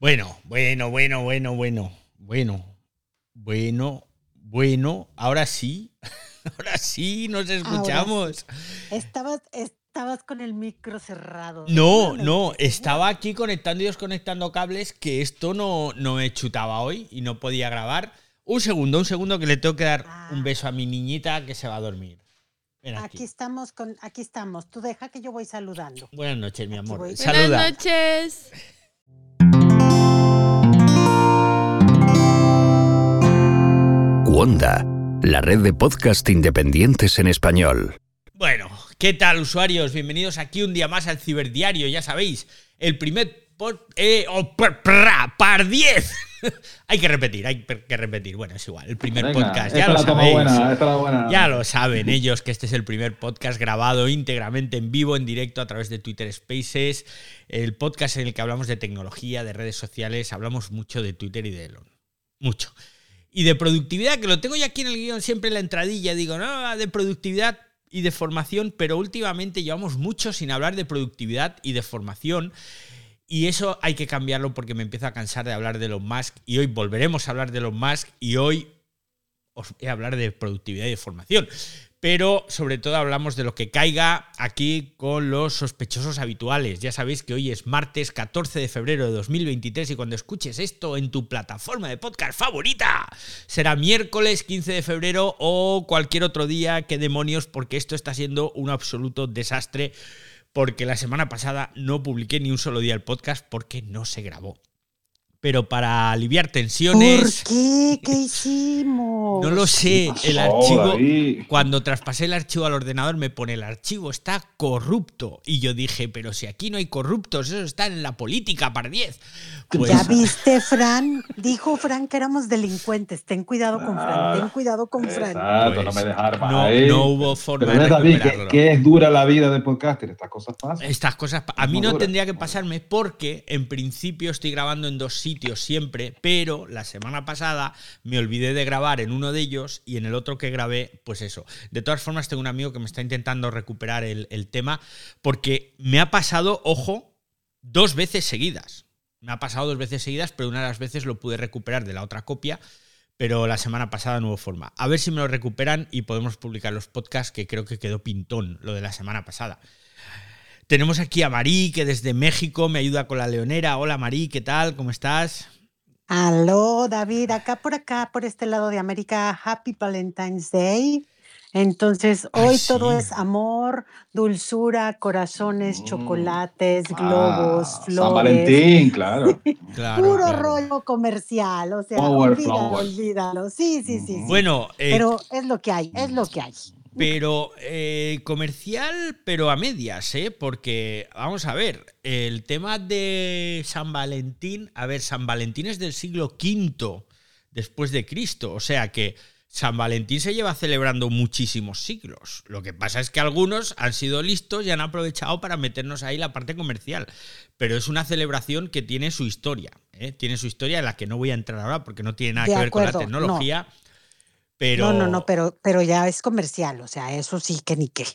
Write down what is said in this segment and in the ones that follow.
Bueno, bueno, bueno, bueno, bueno, bueno, bueno, bueno, ahora sí, ahora sí nos escuchamos. Estabas, estabas con el micro cerrado. No, no, estaba aquí conectando y desconectando cables que esto no, no me chutaba hoy y no podía grabar. Un segundo, un segundo que le tengo que dar un ah. beso a mi niñita que se va a dormir. aquí. estamos con, aquí estamos. Tú deja que yo voy saludando. Buenas noches, mi amor. Buenas noches. Wanda, la red de podcast independientes en español. Bueno, ¿qué tal usuarios? Bienvenidos aquí un día más al Ciberdiario, ya sabéis, el primer eh, oh, par 10. hay que repetir, hay que repetir. Bueno, es igual, el primer podcast, ya lo sabéis. Ya lo saben ellos que este es el primer podcast grabado íntegramente en vivo, en directo a través de Twitter Spaces, el podcast en el que hablamos de tecnología, de redes sociales, hablamos mucho de Twitter y de Elon. Mucho y de productividad, que lo tengo ya aquí en el guion siempre en la entradilla, digo, no, de productividad y de formación, pero últimamente llevamos mucho sin hablar de productividad y de formación. Y eso hay que cambiarlo porque me empiezo a cansar de hablar de los Musk y hoy volveremos a hablar de los Musk y hoy os voy a hablar de productividad y de formación pero sobre todo hablamos de lo que caiga aquí con los sospechosos habituales. Ya sabéis que hoy es martes 14 de febrero de 2023 y cuando escuches esto en tu plataforma de podcast favorita, será miércoles 15 de febrero o cualquier otro día, qué demonios, porque esto está siendo un absoluto desastre, porque la semana pasada no publiqué ni un solo día el podcast porque no se grabó pero para aliviar tensiones. ¿Por qué? ¿Qué hicimos? No lo sé. El archivo, cuando traspasé el archivo al ordenador, me pone el archivo está corrupto. Y yo dije, pero si aquí no hay corruptos, eso está en la política, par 10. Pues... Ya viste, Fran. Dijo Fran que éramos delincuentes. Ten cuidado con Fran. Ten cuidado con Fran. Exacto, no me dejar no, no, hubo forma de David, ¿qué, es dura la vida de podcaster? Estas cosas pasan. Estas cosas. A mí no tendría que pasarme porque en principio estoy grabando en dos siempre, pero la semana pasada me olvidé de grabar en uno de ellos y en el otro que grabé, pues eso. De todas formas, tengo un amigo que me está intentando recuperar el, tema porque me ha pasado, ojo, dos veces seguidas. Me ha pasado dos veces seguidas, pero una de las veces lo pude recuperar de la otra copia pero la semana pasada no hubo forma. A ver si me lo recuperan y podemos publicar los podcasts, que creo que quedó pintón lo de la semana pasada. Tenemos aquí a Marí, que desde México me ayuda con la leonera. Hola Marí, ¿qué tal? ¿Cómo estás? Aló, David, acá por acá, por este lado de América, Happy Valentine's Day. Entonces, hoy todo es amor, dulzura, corazones, mm. chocolates, globos, ah, flores. San Valentín, claro. Puro rollo comercial, o sea, olvídalo, olvídalo. Sí, sí, sí. Bueno, eh, pero es lo que hay, es lo que hay. Pero eh, comercial, pero a medias, ¿eh? Porque, vamos a ver, el tema de San Valentín, a ver, San Valentín es del siglo V después de Cristo, o sea que San Valentín se lleva celebrando muchísimos siglos. Lo que pasa es que algunos han sido listos y han aprovechado para meternos ahí la parte comercial. Pero es una celebración que tiene su historia. ¿eh? Tiene su historia en la que no voy a entrar ahora porque no tiene nada que ver con la tecnología. No, no, no, pero, pero ya es comercial, o sea, eso sí que ni qué.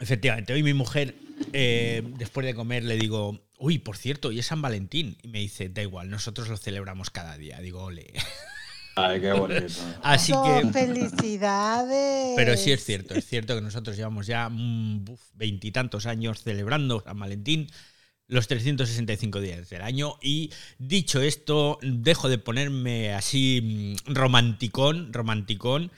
Efectivamente, hoy mi mujer, eh, después de comer, le digo, uy, por cierto, hoy es San Valentín. Y me dice, da igual, nosotros lo celebramos cada día. Digo, ole. Ay, qué bonito. Así que. ¡Felicidades! Pero sí es cierto, es cierto que nosotros llevamos ya mm, veintitantos años celebrando San Valentín los 365 días del año. Y dicho esto, dejo de ponerme así mm, romanticón, romanticón.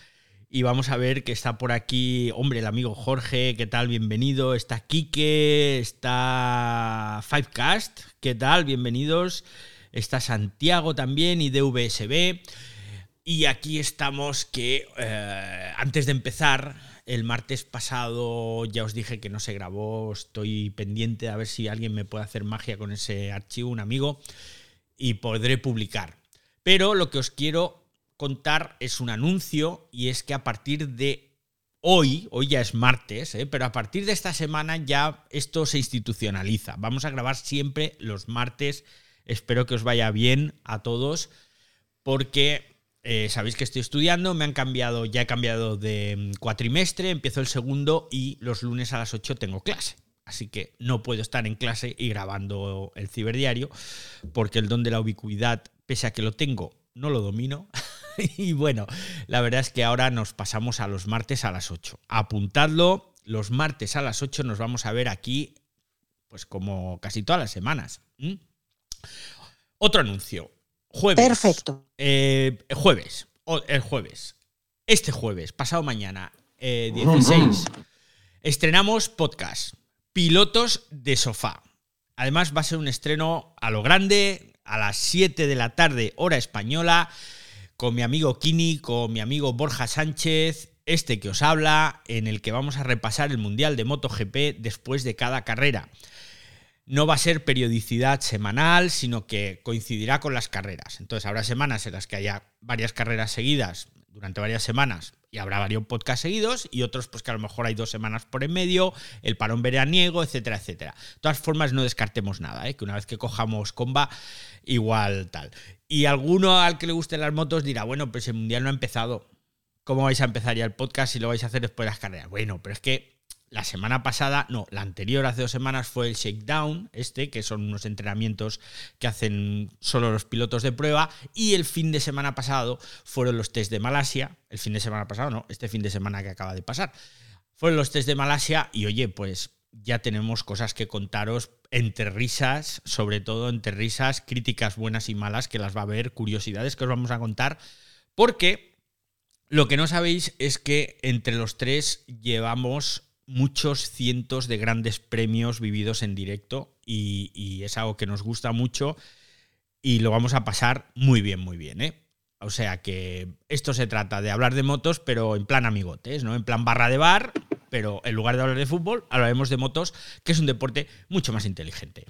Y vamos a ver que está por aquí, hombre, el amigo Jorge, ¿qué tal? Bienvenido. Está Quique, está Fivecast, ¿qué tal? Bienvenidos. Está Santiago también y DVSB. Y aquí estamos que eh, antes de empezar, el martes pasado ya os dije que no se grabó, estoy pendiente a ver si alguien me puede hacer magia con ese archivo, un amigo, y podré publicar. Pero lo que os quiero contar es un anuncio y es que a partir de hoy, hoy ya es martes, ¿eh? pero a partir de esta semana ya esto se institucionaliza. Vamos a grabar siempre los martes. Espero que os vaya bien a todos porque eh, sabéis que estoy estudiando, me han cambiado, ya he cambiado de mm, cuatrimestre, empiezo el segundo y los lunes a las 8 tengo clase. así que no puedo estar en clase y grabando el ciberdiario, porque el don de la ubicuidad, pese a que lo tengo, no lo domino. y bueno, la verdad es que ahora nos pasamos a los martes a las 8. Apuntadlo, los martes a las 8 nos vamos a ver aquí, pues como casi todas las semanas. Otro anuncio. Jueves. Perfecto. Eh, jueves. o- el jueves. Este jueves, pasado mañana, eh, 16. Estrenamos podcast. Pilotos de sofá. Además, va a ser un estreno a lo grande, a las 7 de la tarde, hora española, con mi amigo Kini, con mi amigo Borja Sánchez, este que os habla, en el que vamos a repasar el Mundial de MotoGP después de cada carrera. No va a ser periodicidad semanal, sino que coincidirá con las carreras. Entonces habrá semanas en las que haya varias carreras seguidas durante varias semanas y habrá varios podcasts seguidos y otros pues que a lo mejor hay dos semanas por en medio, el parón veraniego, etcétera, etcétera. De todas formas no descartemos nada, ¿eh? que una vez que cojamos comba igual tal. Y alguno al que le gusten las motos dirá, bueno, pues el mundial no ha empezado. ¿Cómo vais a empezar ya el podcast si lo vais a hacer después de las carreras? Bueno, pero es que la semana pasada, no, la anterior, hace dos semanas, fue el shakedown, este, que son unos entrenamientos que hacen solo los pilotos de prueba, y el fin de semana pasado fueron los test de Malasia, el fin de semana pasado, no, este fin de semana que acaba de pasar, fueron los test de Malasia, y oye, pues ya tenemos cosas que contaros entre risas, sobre todo entre risas, críticas buenas y malas, que las va a haber, curiosidades que os vamos a contar, porque lo que no sabéis es que entre los tres llevamos muchos cientos de grandes premios vividos en directo y, y es algo que nos gusta mucho y lo vamos a pasar muy bien, muy bien, ¿eh? O sea que esto se trata de hablar de motos, pero en plan amigotes, ¿no? En plan barra de bar, pero en lugar de hablar de fútbol, hablaremos de motos, que es un deporte mucho más inteligente.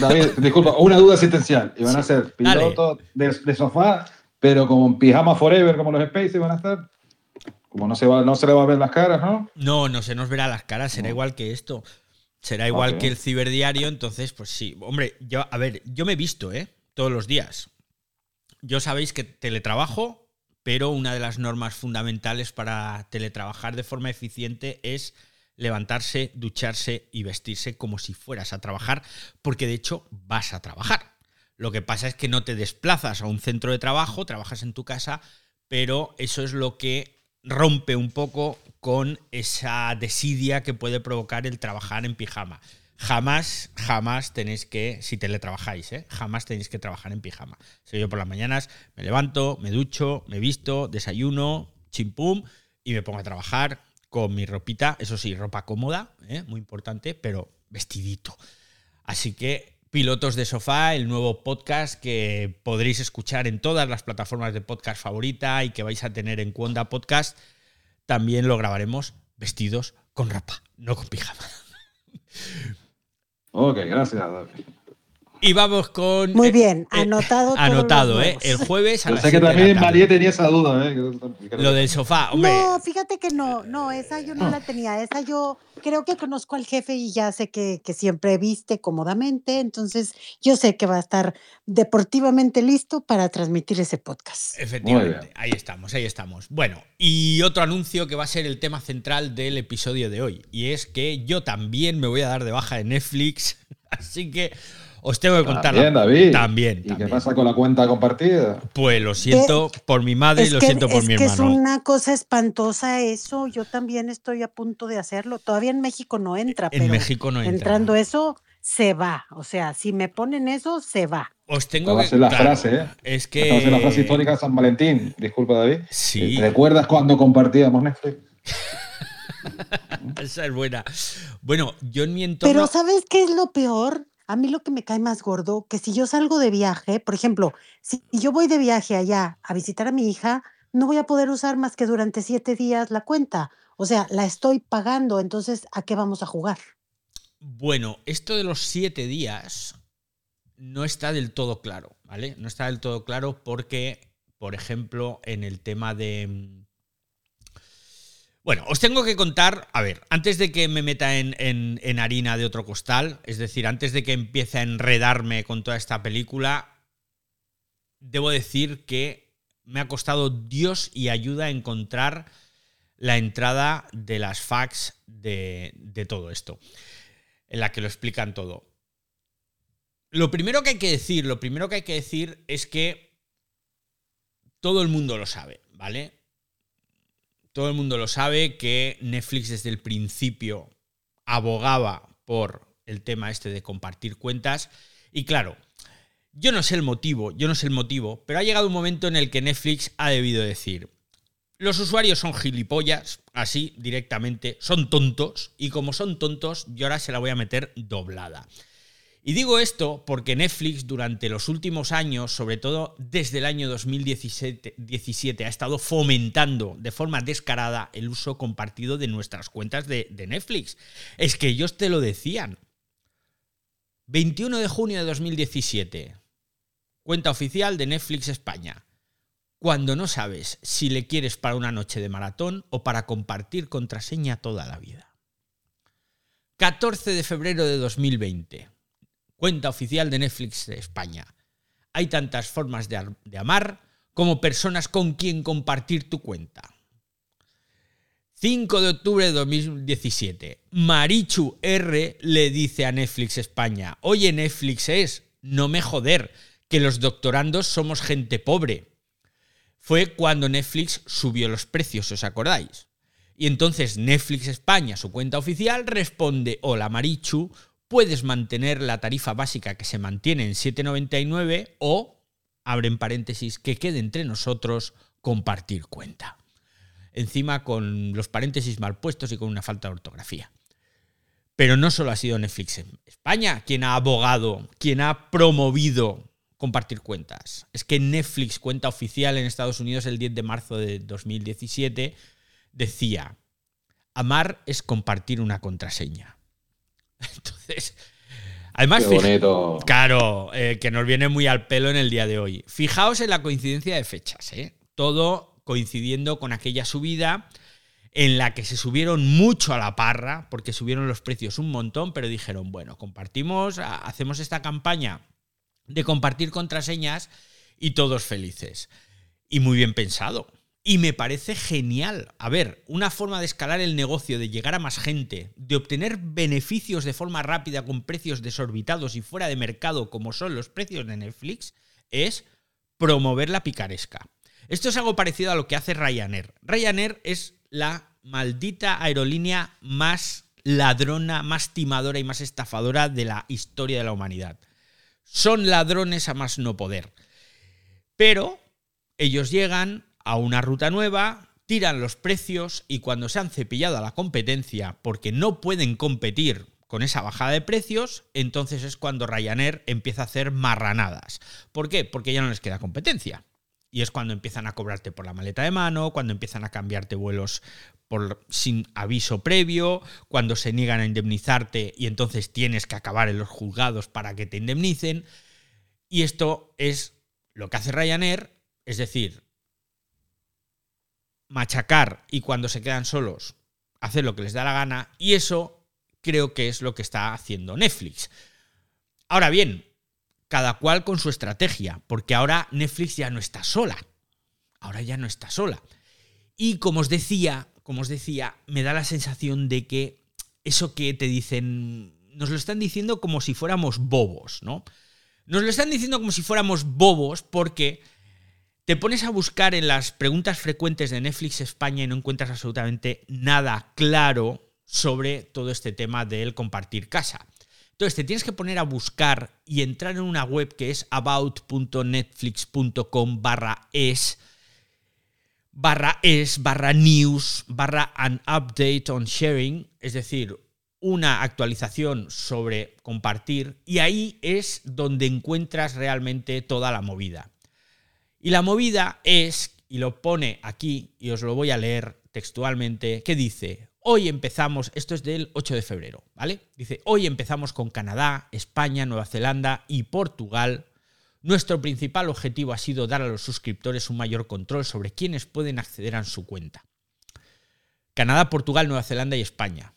David, disculpa, una duda existencial. ¿Y van a ser pilotos de, de sofá, pero como en pijama forever, como los Space, van a estar? Como no se, va, no se le va a ver las caras, ¿no? No, no se nos verá las caras, será No. igual que esto. Será igual que el ciberdiario, entonces, pues sí. Hombre, yo, a ver, yo me he visto, ¿eh? Todos los días. Yo sabéis que teletrabajo, pero una de las normas fundamentales para teletrabajar de forma eficiente es levantarse, ducharse y vestirse como si fueras a trabajar, porque de hecho vas a trabajar. Lo que pasa es que no te desplazas a un centro de trabajo, trabajas en tu casa, pero eso es lo que rompe un poco con esa desidia que puede provocar el trabajar en pijama. Jamás, jamás tenéis que, si teletrabajáis, ¿eh? jamás tenéis que trabajar en pijama. Si yo por las mañanas me levanto, me ducho, me visto, desayuno, chimpum, y me pongo a trabajar con mi ropita, eso sí, ropa cómoda, ¿eh? muy importante, pero vestidito. Así que Pilotos de Sofá, el nuevo podcast que podréis escuchar en todas las plataformas de podcast favorita y que vais a tener en Cuonda Podcast, también lo grabaremos vestidos con ropa, no con pijama. Ok, gracias. Y vamos con... Muy eh, bien, eh, anotado. todos anotado, ¿eh? El jueves a las sé que 7 de la también. María tenía esa duda, ¿eh? Lo del sofá, hombre. No, fíjate que no, no, esa yo no la tenía. Esa yo creo que conozco al jefe y ya sé que, que siempre viste cómodamente, entonces yo sé que va a estar deportivamente listo para transmitir ese podcast. Efectivamente, ahí estamos, ahí estamos. Bueno, y otro anuncio que va a ser el tema central del episodio de hoy, y es que yo también me voy a dar de baja de Netflix, así que os tengo que contar. la- También, David. También, ¿Y qué pasa con la cuenta compartida? Pues lo siento por mi madre y Es lo que, siento por es mi que es hermano. una cosa espantosa eso. Yo también estoy a punto de hacerlo. Todavía en México no entra, En pero México no entra. entrando eso, se va. O sea, si me ponen eso, se va. Os tengo que la claro, frase, ¿eh? Es la frase que histórica de San Valentín. Disculpa, David. sí, ¿Te recuerdas cuando compartíamos Netflix? esa es buena. Bueno, yo en mi entorno Pero ¿sabes qué es lo peor? A mí lo que me cae más gordo, que si yo salgo de viaje, por ejemplo, si yo voy de viaje allá a visitar a mi hija, no voy a poder usar más que durante siete días la cuenta. O sea, la estoy pagando, entonces, ¿a qué vamos a jugar? Bueno, esto de los siete días no está del todo claro, ¿vale? No está del todo claro porque, por ejemplo, en el tema de... Bueno, os tengo que contar, a ver, antes de que me meta en, harina de otro costal, es decir, antes de que empiece a enredarme con toda esta película, debo decir que me ha costado Dios y ayuda encontrar la entrada de las fax de, de todo esto. en la que lo explican todo. Lo primero que hay que decir, lo primero que hay que decir es que todo el mundo lo sabe, ¿vale? Todo el mundo lo sabe que Netflix desde el principio abogaba por el tema este de compartir cuentas. Y claro, yo no sé el motivo, yo no sé el motivo, pero ha llegado un momento en el que Netflix ha debido decir, los usuarios son gilipollas, así directamente, son tontos, y como son tontos, yo ahora se la voy a meter doblada. Y digo esto porque Netflix durante los últimos años, sobre todo desde el año 2017, ha estado fomentando de forma descarada el uso compartido de nuestras cuentas de, de, Netflix. Es que ellos te lo decían. 21 de junio de 2017, cuenta oficial de Netflix España. Cuando no sabes si le quieres para una noche de maratón o para compartir contraseña toda la vida. 14 de febrero de 2020 cuenta oficial de Netflix de España. Hay tantas formas de, de, amar como personas con quien compartir tu cuenta. 5 de octubre de 2017. Marichu R le dice a Netflix España, oye Netflix es, no me joder, que los doctorandos somos gente pobre. Fue cuando Netflix subió los precios, ¿os acordáis? Y entonces Netflix España, su cuenta oficial, responde, hola Marichu, puedes mantener la tarifa básica que se mantiene en 7,99 o, abren paréntesis, que quede entre nosotros compartir cuenta. Encima con los paréntesis mal puestos y con una falta de ortografía. Pero no solo ha sido Netflix en España quien ha abogado, quien ha promovido compartir cuentas. Es que Netflix, cuenta oficial en Estados Unidos el 10 de marzo de 2017, decía, amar es compartir una contraseña. Entonces, además, claro, eh, que nos viene muy al pelo en el día de hoy. Fijaos en la coincidencia de fechas, ¿eh? todo coincidiendo con aquella subida en la que se subieron mucho a la parra, porque subieron los precios un montón, pero dijeron, bueno, compartimos, hacemos esta campaña de compartir contraseñas y todos felices. Y muy bien pensado. Y me parece genial. A ver, una forma de escalar el negocio, de llegar a más gente, de obtener beneficios de forma rápida con precios desorbitados y fuera de mercado como son los precios de Netflix, es promover la picaresca. Esto es algo parecido a lo que hace Ryanair. Ryanair es la maldita aerolínea más ladrona, más timadora y más estafadora de la historia de la humanidad. Son ladrones a más no poder. Pero ellos llegan, a una ruta nueva, tiran los precios y cuando se han cepillado a la competencia porque no pueden competir con esa bajada de precios, entonces es cuando Ryanair empieza a hacer marranadas. ¿Por qué? Porque ya no les queda competencia. Y es cuando empiezan a cobrarte por la maleta de mano, cuando empiezan a cambiarte vuelos por, sin aviso previo, cuando se niegan a indemnizarte y entonces tienes que acabar en los juzgados para que te indemnicen. Y esto es lo que hace Ryanair, es decir, machacar y cuando se quedan solos hacer lo que les da la gana y eso creo que es lo que está haciendo Netflix. Ahora bien, cada cual con su estrategia, porque ahora Netflix ya no está sola. Ahora ya no está sola. Y como os decía, como os decía, me da la sensación de que eso que te dicen, nos lo están diciendo como si fuéramos bobos, ¿no? Nos lo están diciendo como si fuéramos bobos porque te pones a buscar en las preguntas frecuentes de Netflix España y no encuentras absolutamente nada claro sobre todo este tema del compartir casa. Entonces te tienes que poner a buscar y entrar en una web que es about.netflix.com barra es barra es barra news barra an update on sharing, es decir, una actualización sobre compartir y ahí es donde encuentras realmente toda la movida. Y la movida es, y lo pone aquí, y os lo voy a leer textualmente, que dice, hoy empezamos, esto es del 8 de febrero, ¿vale? Dice, hoy empezamos con Canadá, España, Nueva Zelanda y Portugal. Nuestro principal objetivo ha sido dar a los suscriptores un mayor control sobre quiénes pueden acceder a su cuenta. Canadá, Portugal, Nueva Zelanda y España.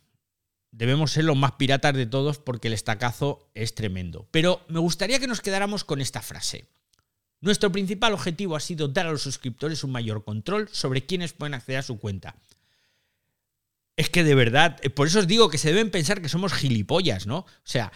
Debemos ser los más piratas de todos porque el estacazo es tremendo. Pero me gustaría que nos quedáramos con esta frase. Nuestro principal objetivo ha sido dar a los suscriptores un mayor control sobre quiénes pueden acceder a su cuenta. Es que de verdad, eh, por eso os digo que se deben pensar que somos gilipollas, ¿no? O sea,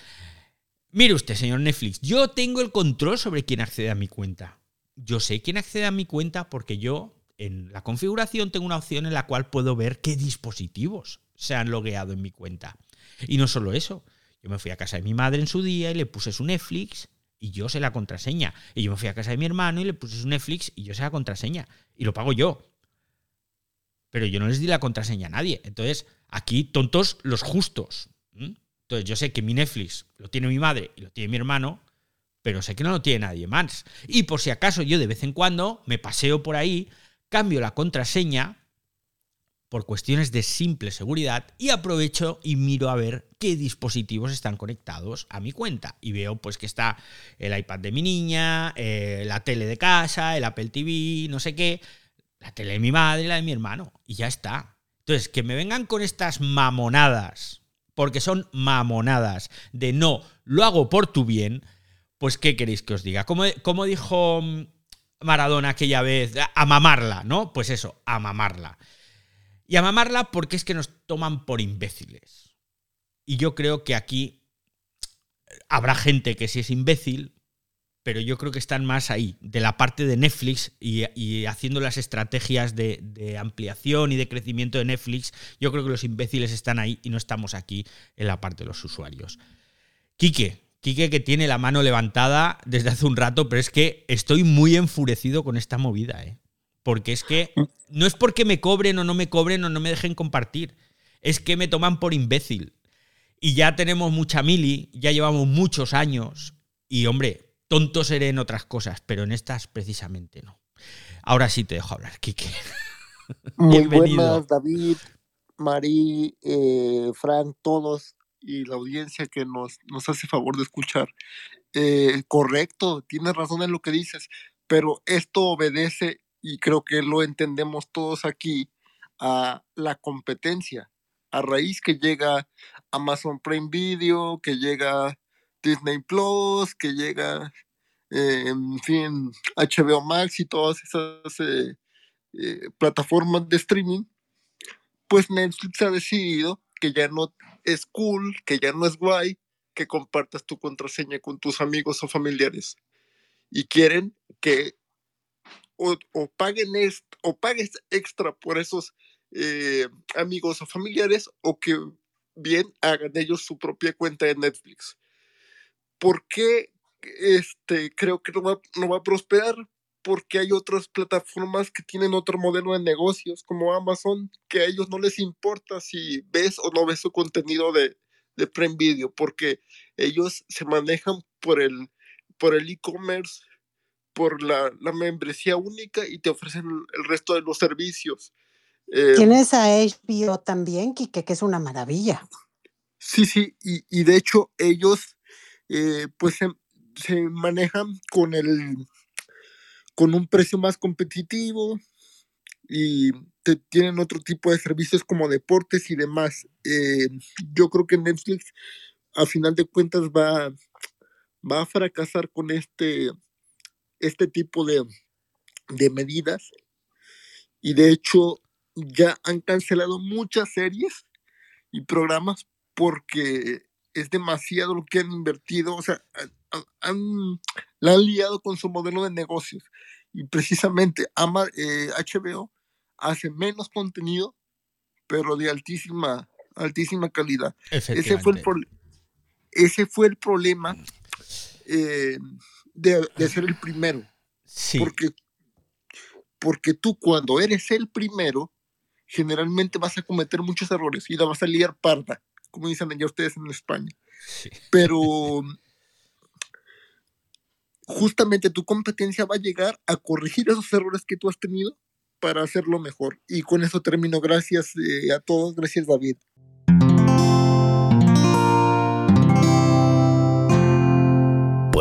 mire usted, señor Netflix, yo tengo el control sobre quién accede a mi cuenta. Yo sé quién accede a mi cuenta porque yo en la configuración tengo una opción en la cual puedo ver qué dispositivos se han logueado en mi cuenta. Y no solo eso, yo me fui a casa de mi madre en su día y le puse su Netflix y yo sé la contraseña. Y yo me fui a casa de mi hermano y le puse su Netflix y yo sé la contraseña. Y lo pago yo. Pero yo no les di la contraseña a nadie. Entonces, aquí tontos los justos. Entonces, yo sé que mi Netflix lo tiene mi madre y lo tiene mi hermano, pero sé que no lo tiene nadie más. Y por si acaso yo de vez en cuando me paseo por ahí, cambio la contraseña por cuestiones de simple seguridad y aprovecho y miro a ver qué dispositivos están conectados a mi cuenta. Y veo pues que está el iPad de mi niña, eh, la tele de casa, el Apple TV, no sé qué, la tele de mi madre, la de mi hermano. Y ya está. Entonces, que me vengan con estas mamonadas, porque son mamonadas, de no, lo hago por tu bien, pues ¿qué queréis que os diga? Como, como dijo Maradona aquella vez, a mamarla, ¿no? Pues eso, a mamarla. Y a mamarla porque es que nos toman por imbéciles. Y yo creo que aquí habrá gente que sí es imbécil, pero yo creo que están más ahí, de la parte de Netflix y, haciendo las estrategias de, de, ampliación y de crecimiento de Netflix. Yo creo que los imbéciles están ahí y no estamos aquí en la parte de los usuarios. Quique, Quique que tiene la mano levantada desde hace un rato, pero es que estoy muy enfurecido con esta movida, ¿eh? Porque es que no es porque me cobren o no me cobren o no me dejen compartir. Es que me toman por imbécil. Y ya tenemos mucha mili, ya llevamos muchos años. Y hombre, tonto seré en otras cosas, pero en estas precisamente no. Ahora sí te dejo hablar, Kike. Muy buenas, David, Mari, eh, Frank, todos y la audiencia que nos, nos hace favor de escuchar. Eh, correcto, tienes razón en lo que dices, pero esto obedece y creo que lo entendemos todos aquí, a la competencia. A raíz que llega Amazon Prime Video, que llega Disney Plus, que llega, eh, en fin, HBO Max y todas esas eh, eh, plataformas de streaming, pues Netflix ha decidido que ya no es cool, que ya no es guay que compartas tu contraseña con tus amigos o familiares. Y quieren que o, paguen o pagues extra por esos eh, amigos o familiares o que bien hagan ellos su propia cuenta de Netflix. ¿Por qué este, creo que no va, no va a prosperar? Porque hay otras plataformas que tienen otro modelo de negocios, como Amazon, que a ellos no les importa si ves o no ves su contenido de, de porque ellos se manejan por el por el e-commerce por la, membresía única y te ofrecen el resto de los servicios. Eh, Tienes a HBO también, Kike, que es una maravilla. Sí, sí, y, de hecho ellos eh, pues se, manejan con el con un precio más competitivo y te, tienen otro tipo de servicios como deportes y demás. Eh, yo creo que Netflix a final de cuentas va, va a fracasar con este este tipo de, medidas. Y de hecho ya han cancelado muchas series y programas porque es demasiado lo que han invertido, o sea, han, la han liado con su modelo de negocios. Y precisamente ama, HBO eh, hace menos contenido pero de altísima altísima calidad. Ese fue el, ese fue el problema eh, de, ser el primero. Porque, porque tú cuando eres el primero, generalmente vas a cometer muchos errores y la vas a liar parda, como dicen ya ustedes en España. Pero justamente tu competencia va a llegar a corregir esos errores que tú has tenido para hacerlo mejor. Y con eso termino. Gracias eh, a todos. Gracias, David.